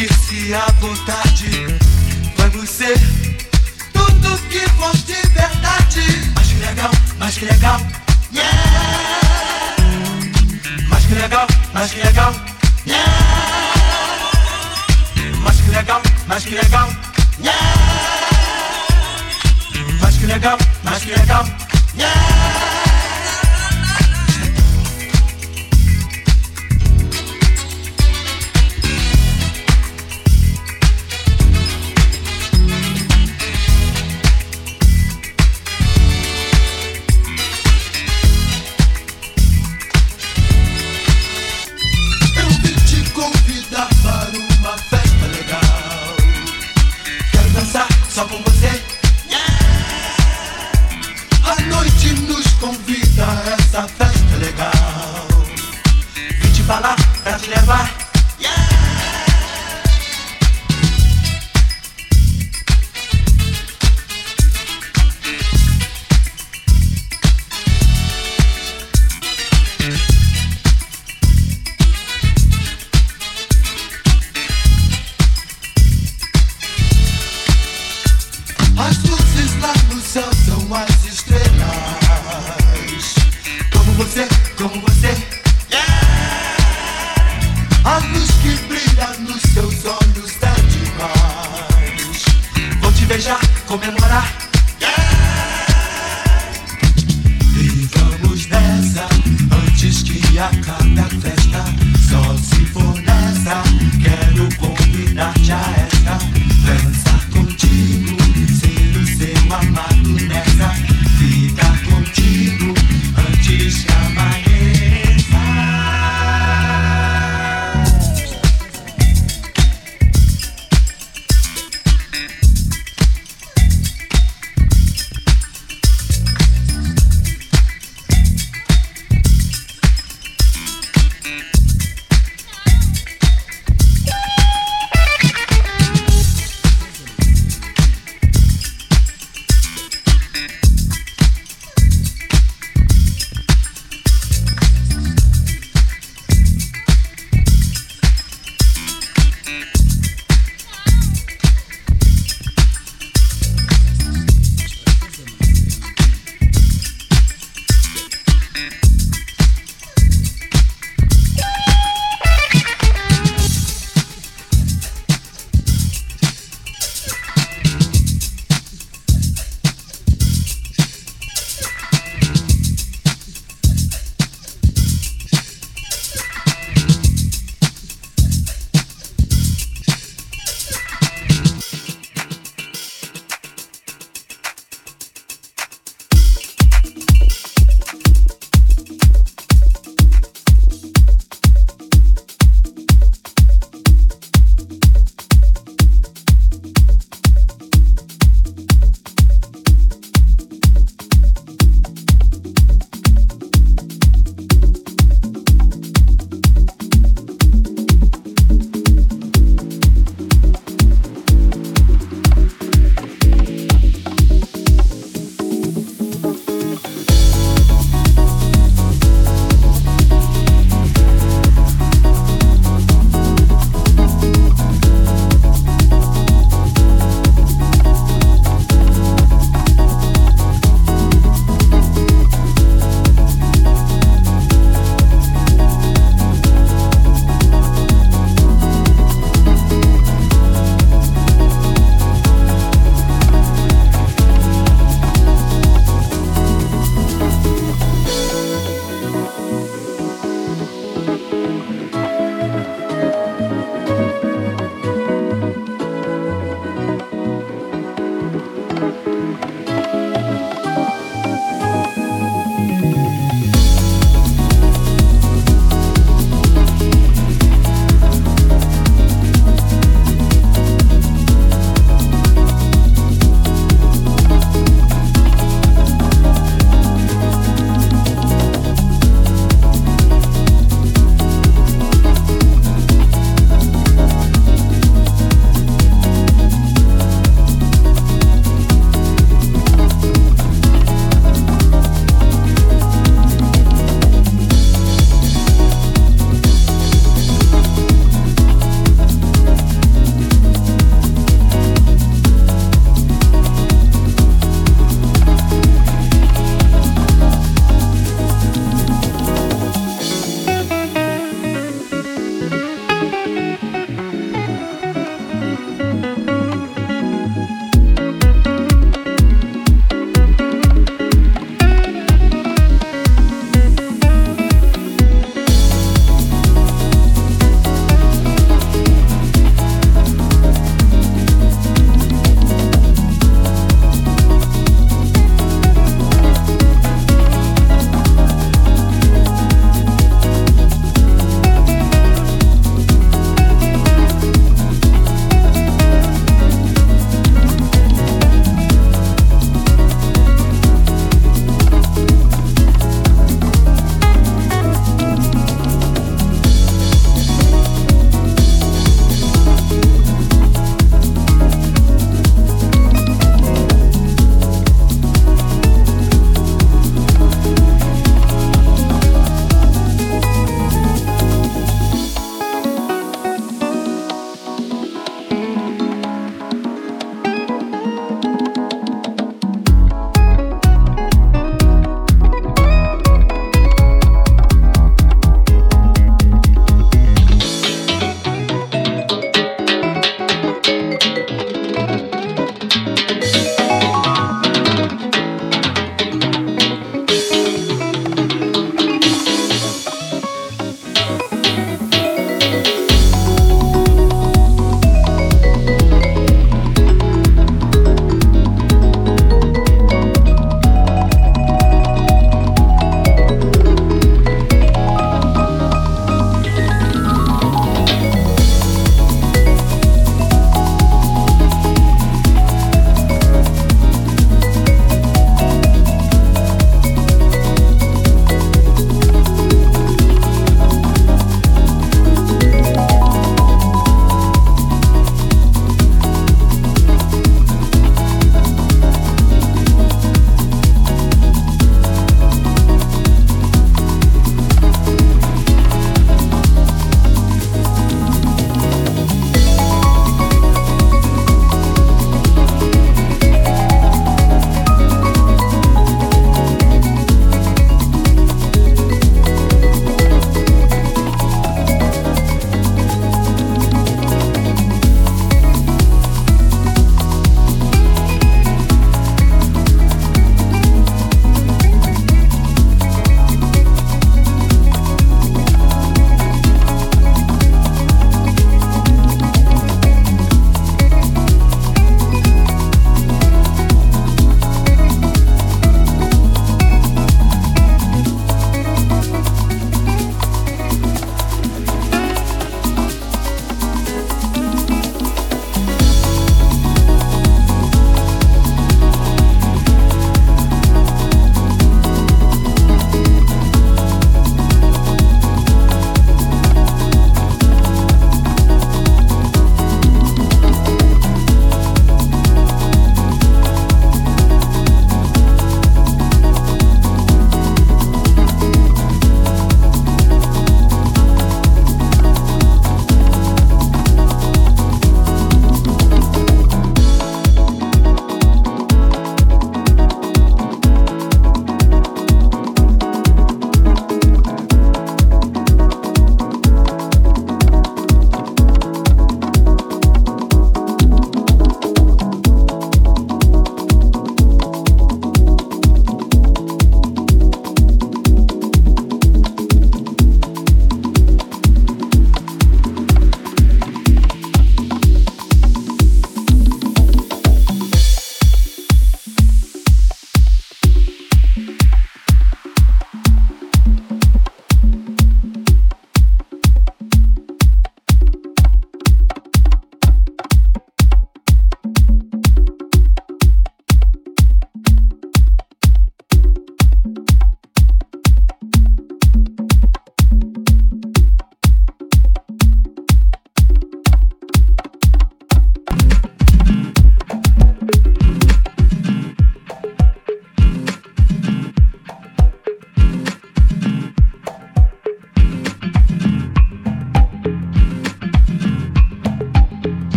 sentir-se à vontade. Vamos ser tudo que for de verdade. Mais que legal, mais que legal, yeah! Mais que legal, mais que legal, yeah! Mais que legal, mais que legal, yeah! Mais que legal, mais que legal, yeah!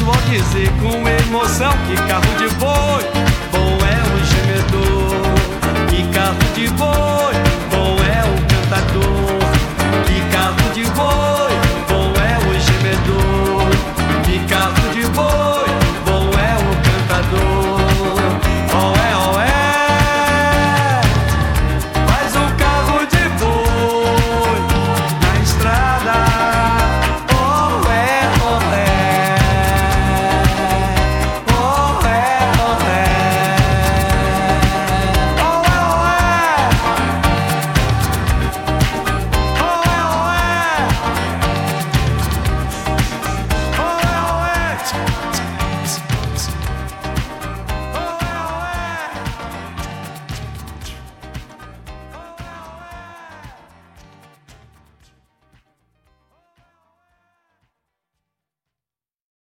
Pessoal dizer com emoção que carro de boi